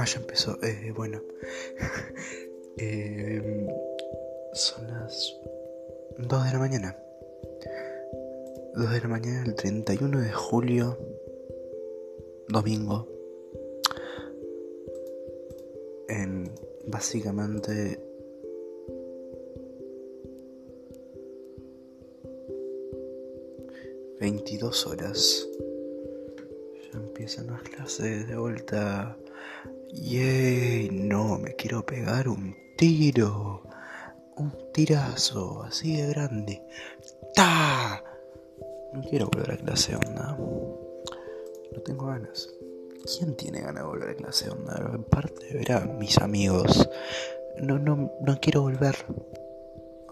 Ah, ya empezó. Eh, bueno. Eh, son las 2 de la mañana. 2 de la mañana del 31 de julio. Domingo. En básicamente Veintidós horas. Ya empiezan las clases de vuelta Yay, no, me quiero pegar un tiro. Un tirazo, así de grande. ¡Ta! No quiero volver a clase onda. No tengo ganas. ¿Quién tiene ganas de volver a clase onda? Aparte de ver a mis amigos. No, no, no quiero volver.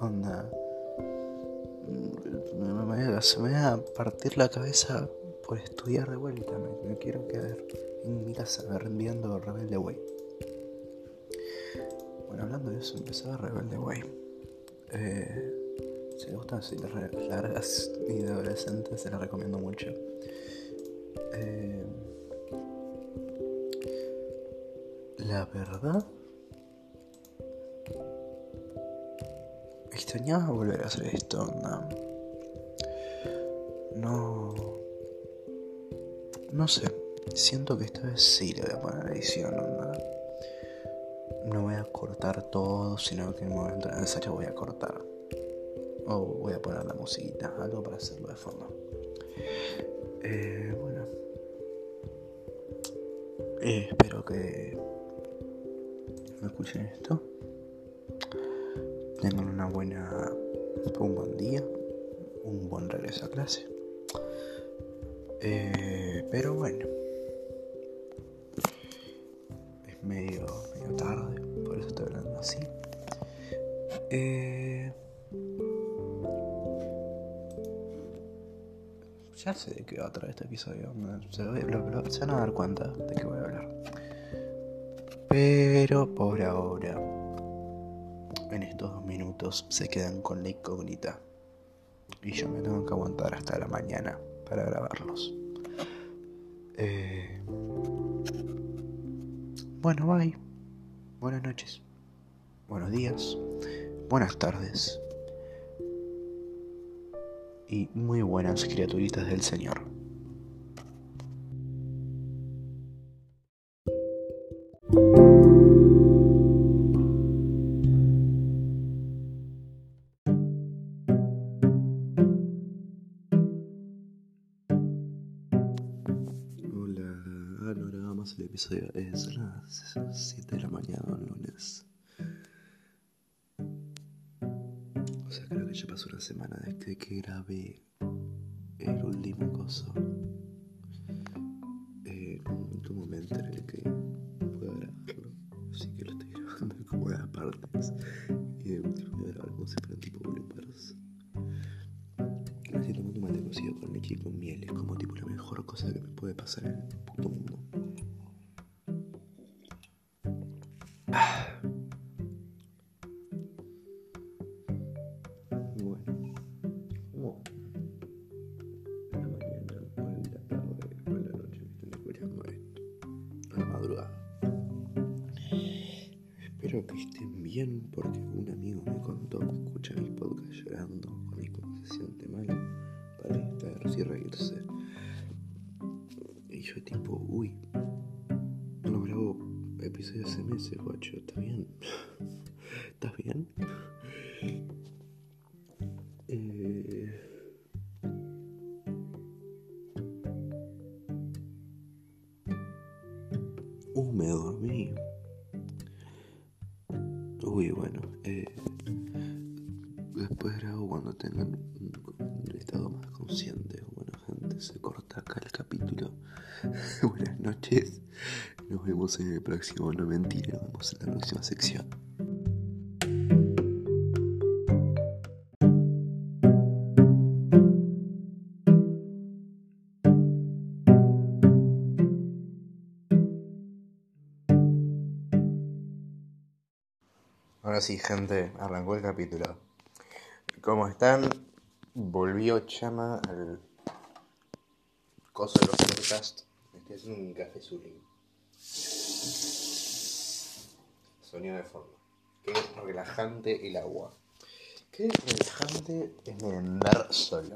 Onda. se me va a partir la cabeza por estudiar de vuelta. me quiero quedar en mi casa viendo Rebelde Way. Bueno, hablando de eso, empezaba Rebelde Way. Eh, si les gustan las largas y de adolescentes, se las recomiendo mucho. Eh, la verdad, extrañaba volver a hacer esto. No, no, no sé. Siento que esta vez sí le voy a poner edición, ¿no? Voy a cortar todo, sino que en el momento necesario voy a cortar. O voy a poner la musiquita, algo para hacerlo de fondo. Eh, bueno. Eh, espero que me escuchen esto. Tengan una buena, un buen día, un buen regreso a clase. Eh, pero bueno. medio, medio tarde, por eso estoy hablando así. Eh, ya sé de qué va a traer este episodio. Se, van a dar cuenta de qué voy a hablar. Pero por ahora, en estos dos minutos, se quedan con la incógnita. Y yo me tengo que aguantar hasta la mañana para grabarlos. Eh, bueno, bye. Buenas noches. Buenos días. Buenas tardes. Y muy buenas criaturitas del Señor. El episodio es las 7 de la mañana lunes. O sea, creo que ya pasó una semana desde que grabé el último coso. Eh, un momento en el que puedo grabarlo. Así que lo estoy grabando como las partes. Y de último voy a grabar como si fueran tipo bloopers. Me estoy tomando mate cocido con leche y con miel. Es como tipo la mejor cosa que me puede pasar en el puto mundo. Estén bien porque un amigo me contó que escucha mi podcast llorando con mi se siente mal para distraerse y reírse. Y yo tipo, uy, no grabo episodios hace meses, guacho, ¿está bien? ¿Estás bien? Eh... Uh, me dormí. Grabo cuando tengan un, estado más consciente. Bueno, gente, se corta acá el capítulo. Buenas noches. Nos vemos en el próximo. No mentira, nos vemos en la próxima sección. Ahora sí, gente, arrancó el capítulo. ¿Cómo están? Volvió Chama al coso de los podcasts. estoy haciendo un café Zulín. Sonido de fondo. Qué relajante el agua. Qué relajante es merendar solo.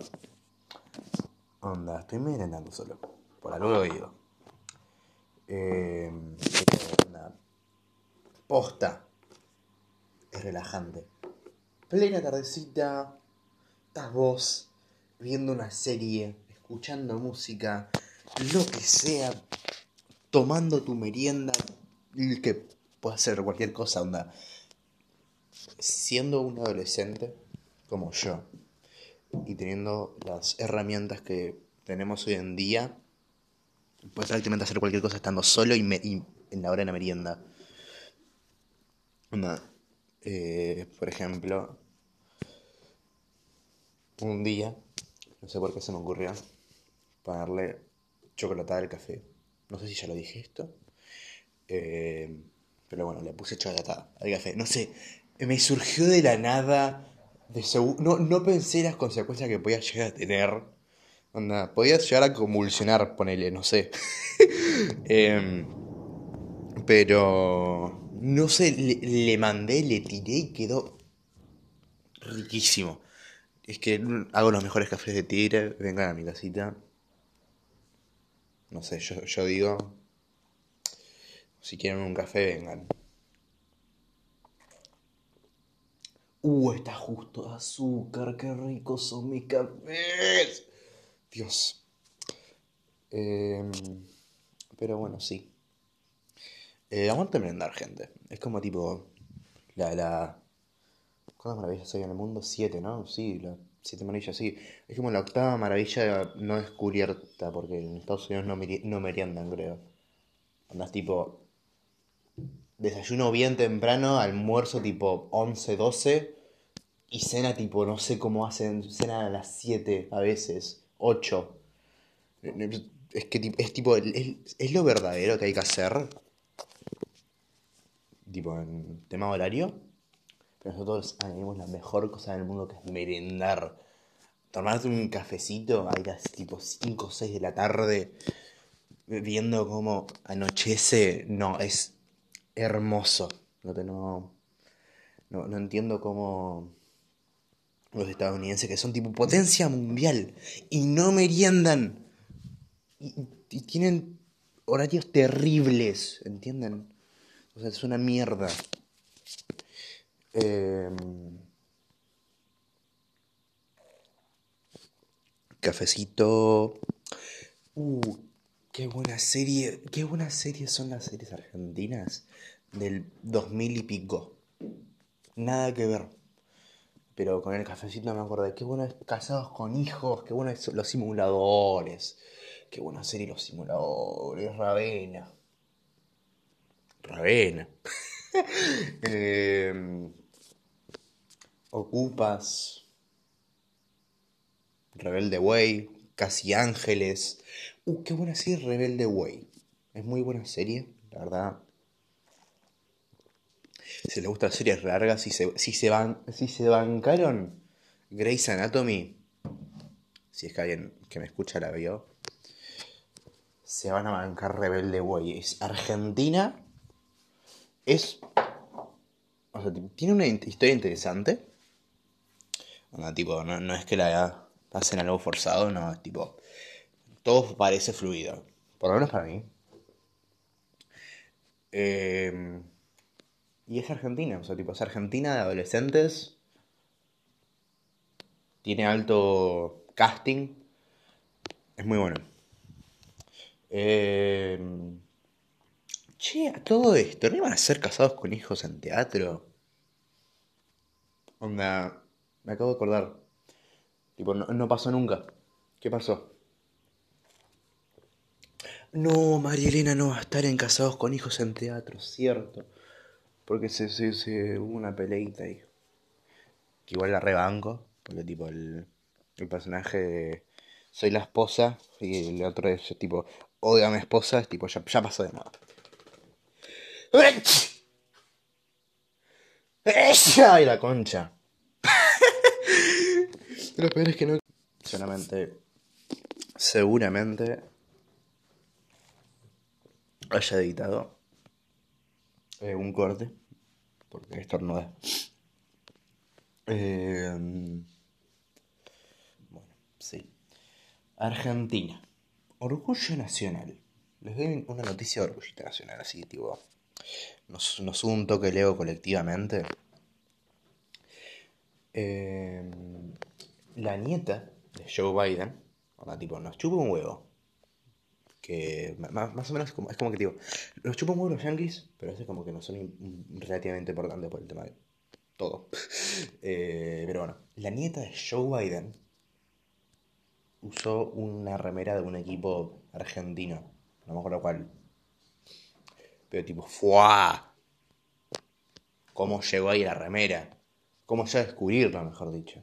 Onda, estoy merendando solo. Por algo lo digo. Eh, onda, posta. Es relajante. Plena tardecita. Estás vos viendo una serie, escuchando música, lo que sea, tomando tu merienda, que puede ser cualquier cosa, onda. Siendo un adolescente como yo y teniendo las herramientas que tenemos hoy en día, puedes prácticamente hacer cualquier cosa estando solo y, en la hora de la merienda. Onda, eh, por ejemplo, un día, no sé por qué se me ocurrió, ponerle chocolatada al café. No sé si ya lo dije esto. Eh, pero bueno, le puse chocolatada al café. No sé, me surgió de la nada. De no, no pensé las consecuencias que podía llegar a tener. Onda, podía llegar a convulsionar, ponele, no sé. Em, pero no sé, le, mandé, le tiré y quedó riquísimo. Es que hago los mejores cafés de tigre, vengan a mi casita. No sé, yo, yo digo, si quieren un café, vengan. Uh, está justo azúcar, qué ricos son mis cafés. Dios. Em, pero bueno, sí. Eh, aguante merendar, gente. Es como tipo. La, la, ¿Cuántas maravillas hay en el mundo? Siete, ¿no? Sí, las siete maravillas, sí. Es como la octava maravilla no descubierta, porque en Estados Unidos no, no meriendan, creo. Andas tipo. Desayuno bien temprano, almuerzo tipo 11, 12. Y cena tipo, no sé cómo hacen, cena a las 7 a veces, 8. Es que es tipo, es, es lo verdadero que hay que hacer. Tipo, en tema horario pero nosotros tenemos la mejor cosa del mundo que es merendar. Tomarte un cafecito a las tipo 5 o 6 de la tarde, viendo cómo anochece. No, es hermoso. No, no, no, no entiendo cómo los estadounidenses, que son tipo potencia mundial, y no meriendan. Y, y tienen horarios terribles, ¿entienden? O sea, es una mierda. Em, cafecito. Uh, qué buena serie. Qué buenas series son las series argentinas del 2000 y pico. Nada que ver. Pero con el cafecito me de qué bueno es casados con hijos, qué bueno es los simuladores. Qué buena serie los simuladores, Ravena. Ravena. eh, Ocupas, Rebelde Way, Casi Ángeles. Uh, qué buena serie Rebelde Way. Es muy buena serie, la verdad. Si les gustan series largas, si se, si se, van, si se bancaron Grey's Anatomy, si es que alguien que me escucha la vio, se van a bancar Rebelde Way. Es Argentina. Es. O sea, tiene una historia interesante tipo, no, es que la hacen algo forzado, no, es tipo, todo parece fluido. Por lo menos para mí. Em, y es Argentina, o sea, tipo, es Argentina de adolescentes. Tiene alto casting. Es muy bueno. Eh, che, a todo esto, ¿no iban a ser casados con hijos en teatro? Onda, me acabo de acordar. Tipo, no, pasó nunca. ¿Qué pasó? No, María Elena no va a estar en Casados con Hijos en Teatro, cierto. Porque se, se, hubo una peleita ahí. Que igual la rebanco. Porque tipo el, el personaje de soy la esposa y el otro es tipo odio a mi esposa, es tipo ya, ya pasó de moda. ¡Ay, la concha! Lo peor es que no. Seguramente. Seguramente. Haya editado. Eh, un corte porque esto no es. Eh, bueno, sí. Argentina. Orgullo nacional. Les doy una noticia de orgullo nacional, así, tipo. Nos, nos un toque leo colectivamente. Eh, la nieta de Joe Biden, o tipo, nos chupa un huevo. Que más, o menos como, es como que digo, nos chupa un huevo los yankees, pero es como que no son relativamente importantes por el tema de todo. Eh, pero bueno, la nieta de Joe Biden usó una remera de un equipo argentino, no me acuerdo cuál. Pero tipo, ¡fuah! ¿Cómo llegó ahí la remera? ¿Cómo ya descubrirla, mejor dicho?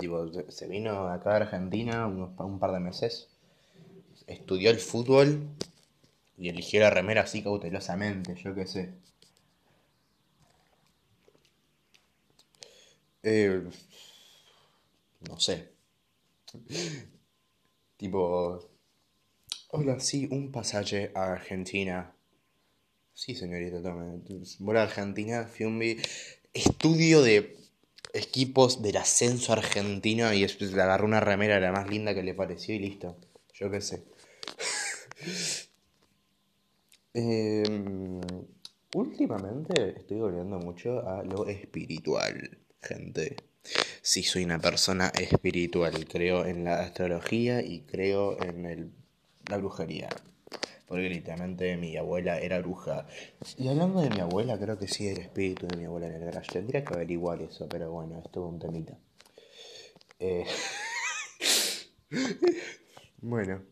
tipo, se vino acá a Argentina un par de meses, estudió el fútbol y eligió la remera así cautelosamente, yo qué sé. Eh, no sé. tipo, hola, sí, un pasaje a Argentina. Sí, señorita, tome. Voy a Argentina, Fiumbi. Estudio de equipos del ascenso argentino y después le agarró una remera la más linda que le pareció y listo. Yo qué sé. Em, últimamente estoy volviendo mucho a lo espiritual, gente. Sí, soy una persona espiritual. Creo en la astrología y creo en el, la brujería. Porque literalmente mi abuela era bruja. Y hablando de mi abuela, creo que sí el espíritu de mi abuela en el garage. Tendría que averiguar eso, pero bueno, es todo un temita. Eh... bueno.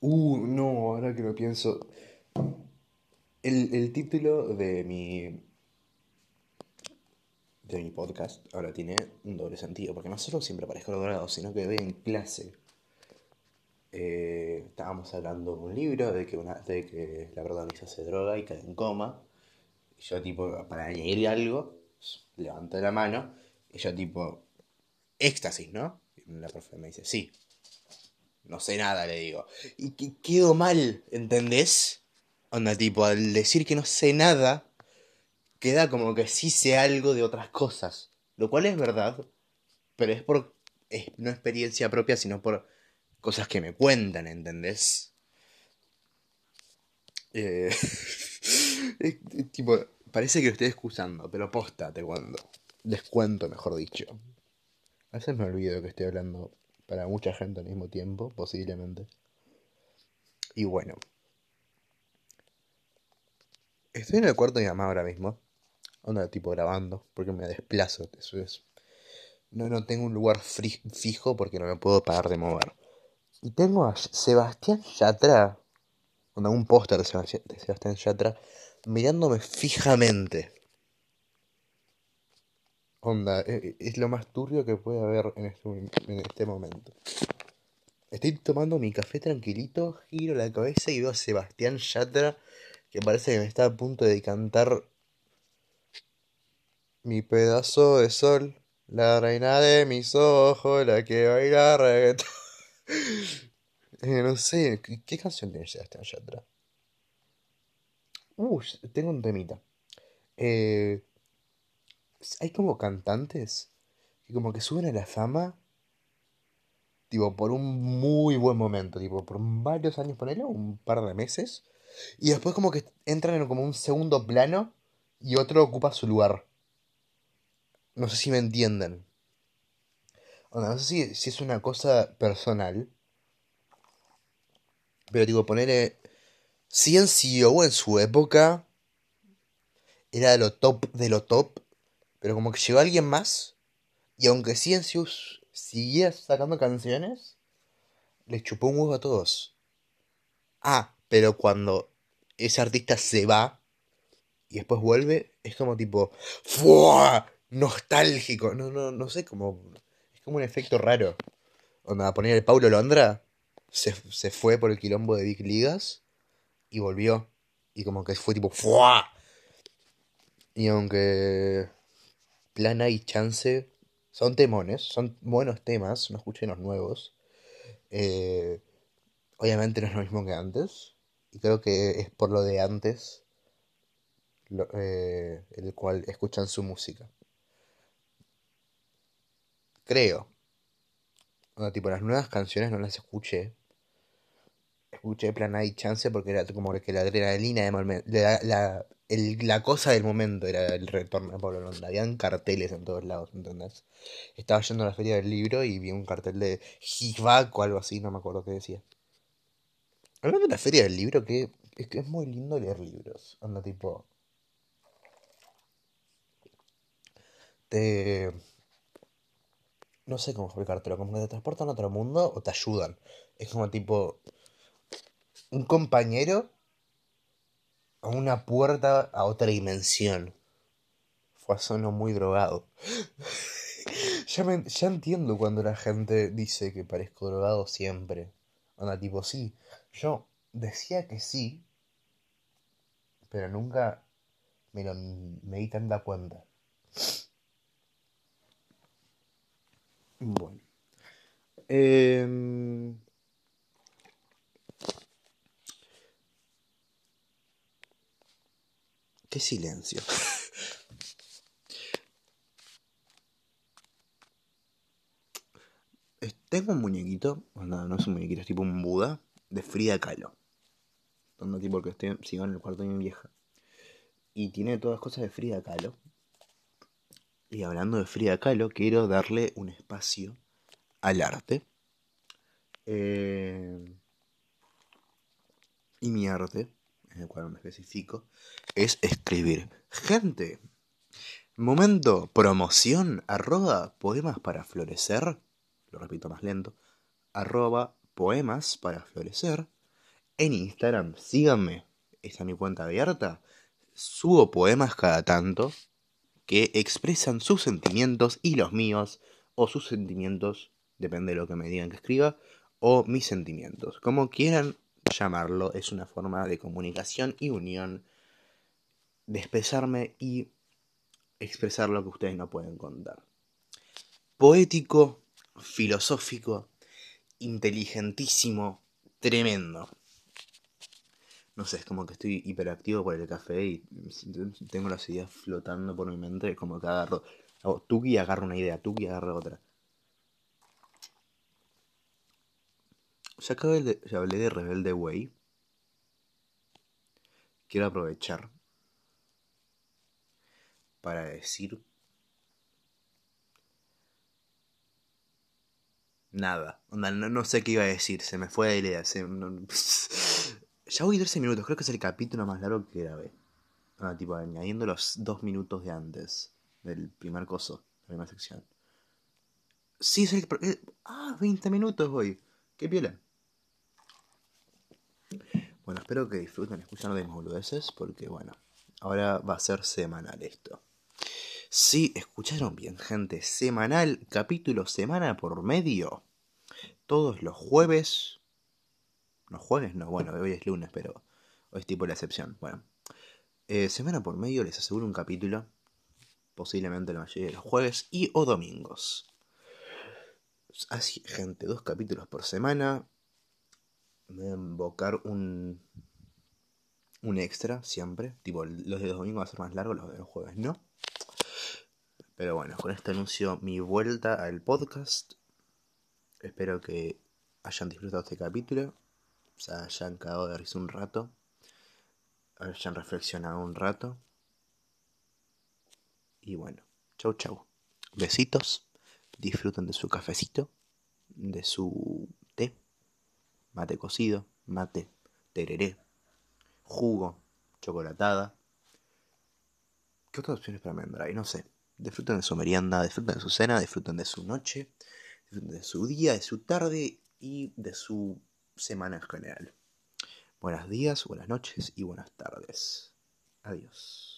Uh, no, ahora que lo pienso. El, el título de mi. de mi podcast ahora tiene un doble sentido. Porque no solo siempre parezco logrado, sino que voy en clase eh, estábamos hablando de un libro, de que, una, de que la protagonista se droga y cae en coma. Y yo, tipo, para añadir algo, levanto la mano. Y yo, tipo, éxtasis, ¿no? Y la profe me dice, sí. No sé nada, le digo. Y que quedo mal, ¿entendés? Onda, tipo, al decir que no sé nada, queda como que sí sé algo de otras cosas. Lo cual es verdad, pero es por es, no experiencia propia, sino por cosas que me cuentan, ¿entendés? Eh, tipo, parece que lo estoy excusando, pero posta, te cuento. Descuento, mejor dicho. A veces me olvido que estoy hablando para mucha gente al mismo tiempo, posiblemente. Y bueno. Estoy en el cuarto de mi mamá ahora mismo. Onda, tipo grabando, porque me desplazo. No, no tengo un lugar fijo porque no me puedo parar de mover. Y tengo a Sebastián Yatra, un póster de Sebastián Yatra, mirándome fijamente. Onda, e, e, es, lo más turbio que puede haber en este, en este momento. Estoy tomando mi café tranquilito, giro la cabeza y veo a Sebastián Yatra, que parece que me está a punto de cantar mi pedazo de sol, la reina de mis ojos, la que baila reggaetón. Eh, no sé, ¿qué, canción tiene Sebastián Yatra? Uh, tengo un temita. Eh, hay como cantantes que como que suben a la fama, tipo, por un muy buen momento, tipo, por varios años, ponele, un par de meses, y después como que entran en como un segundo plano y otro ocupa su lugar. No sé si me entienden no sé si, es una cosa personal. Pero digo, ponerle. CNCO en su época era de lo top de lo top. Pero como que llegó alguien más. Y aunque CNCO seguía sacando canciones, le chupó un huevo a todos. Ah, pero cuando ese artista se va y después vuelve, es como tipo. ¡Fua! Nostálgico. No, no, no sé cómo como un efecto raro. Onda, poner el Paulo Londra, se, se, fue por el quilombo de Big Ligas y volvió. Y como que fue tipo ¡Fua! Y aunque Plana y Chance son temones, son buenos temas, no escuchen los nuevos. Eh, obviamente no es lo mismo que antes. Y creo que es por lo de antes eh, el cual escuchan su música. Creo. O tipo, las nuevas canciones no las escuché. Escuché plan hay chance porque era como que la adrenalina de la, la, la cosa del momento era el retorno de Pablo Londra. Habían carteles en todos lados, ¿entendés? Estaba yendo a la feria del libro y vi un cartel de Hijback o algo así, no me acuerdo qué decía. Hablando de la feria del libro, que es que es muy lindo leer libros. Anda tipo. Te. No sé cómo explicártelo, como que te transportan a otro mundo o te ayudan. Es como tipo. Un compañero a una puerta a otra dimensión. Fue a sono muy drogado. ya, ya entiendo cuando la gente dice que parezco drogado siempre. Anda tipo, sí. Yo decía que sí, pero nunca me, lo, me di tanta cuenta. Bueno. Eh, qué silencio. Tengo un muñequito, no, no es un muñequito, es tipo un Buda de Frida Kahlo. Donde tipo que estoy, sigo en el cuarto de mi vieja. Y tiene todas cosas de Frida Kahlo. Y hablando de Frida Kahlo, quiero darle un espacio al arte. Eh, y mi arte, en el cual me especifico, es escribir. Gente, momento, promoción, arroba poemas para florecer. Lo repito más lento. Arroba poemas para florecer. En Instagram, síganme. Esta es mi cuenta abierta. Subo poemas cada tanto que expresan sus sentimientos y los míos, o sus sentimientos, depende de lo que me digan que escriba, o mis sentimientos. Como quieran llamarlo, es una forma de comunicación y unión, de expresarme y expresar lo que ustedes no pueden contar. Poético, filosófico, inteligentísimo, tremendo. No sé, es como que estoy hiperactivo por el café y tengo las ideas flotando por mi mente. Como que agarro. Hago tuki y agarro una idea, tuki y agarro otra. Ya, de, ya hablé de Rebelde Way. Quiero aprovechar para decir Nada. no, sé qué iba a decir, se me fue la idea. ya voy 13 minutos, creo que es el capítulo más largo que grabé. Ah, tipo, añadiendo los dos minutos de antes del primer coso, la primera sección. Sí, es el. Eh, ah, 20 minutos voy. Qué piola. Bueno, espero que disfruten escuchando de mis boludeces, porque bueno, ahora va a ser semanal esto. Sí, escucharon bien, gente. Semanal, capítulo semana por medio. Todos los jueves. Los jueves no, bueno, hoy es lunes, pero hoy es tipo la excepción. Bueno, eh, semana por medio les aseguro un capítulo. Posiblemente la mayoría de los jueves y o domingos. Así, gente, dos capítulos por semana. Invocar un. Un extra siempre. Tipo, los de los domingos van a ser más largos, los de los jueves no. Pero bueno, con esto anuncio mi vuelta al podcast. Espero que hayan disfrutado este capítulo. Se hayan cagado de risa un rato. Hayan reflexionado un rato. Y bueno, chau chau. Besitos. Disfruten de su cafecito. De su. Mate cocido. Mate. Tereré. Jugo. Chocolatada. ¿Qué otras opciones para mí No sé. Disfruten de su merienda, disfruten de su cena, disfruten de su noche, disfruten de su día, de su tarde y de su semana en general. Buenos días, buenas noches y buenas tardes. Adiós.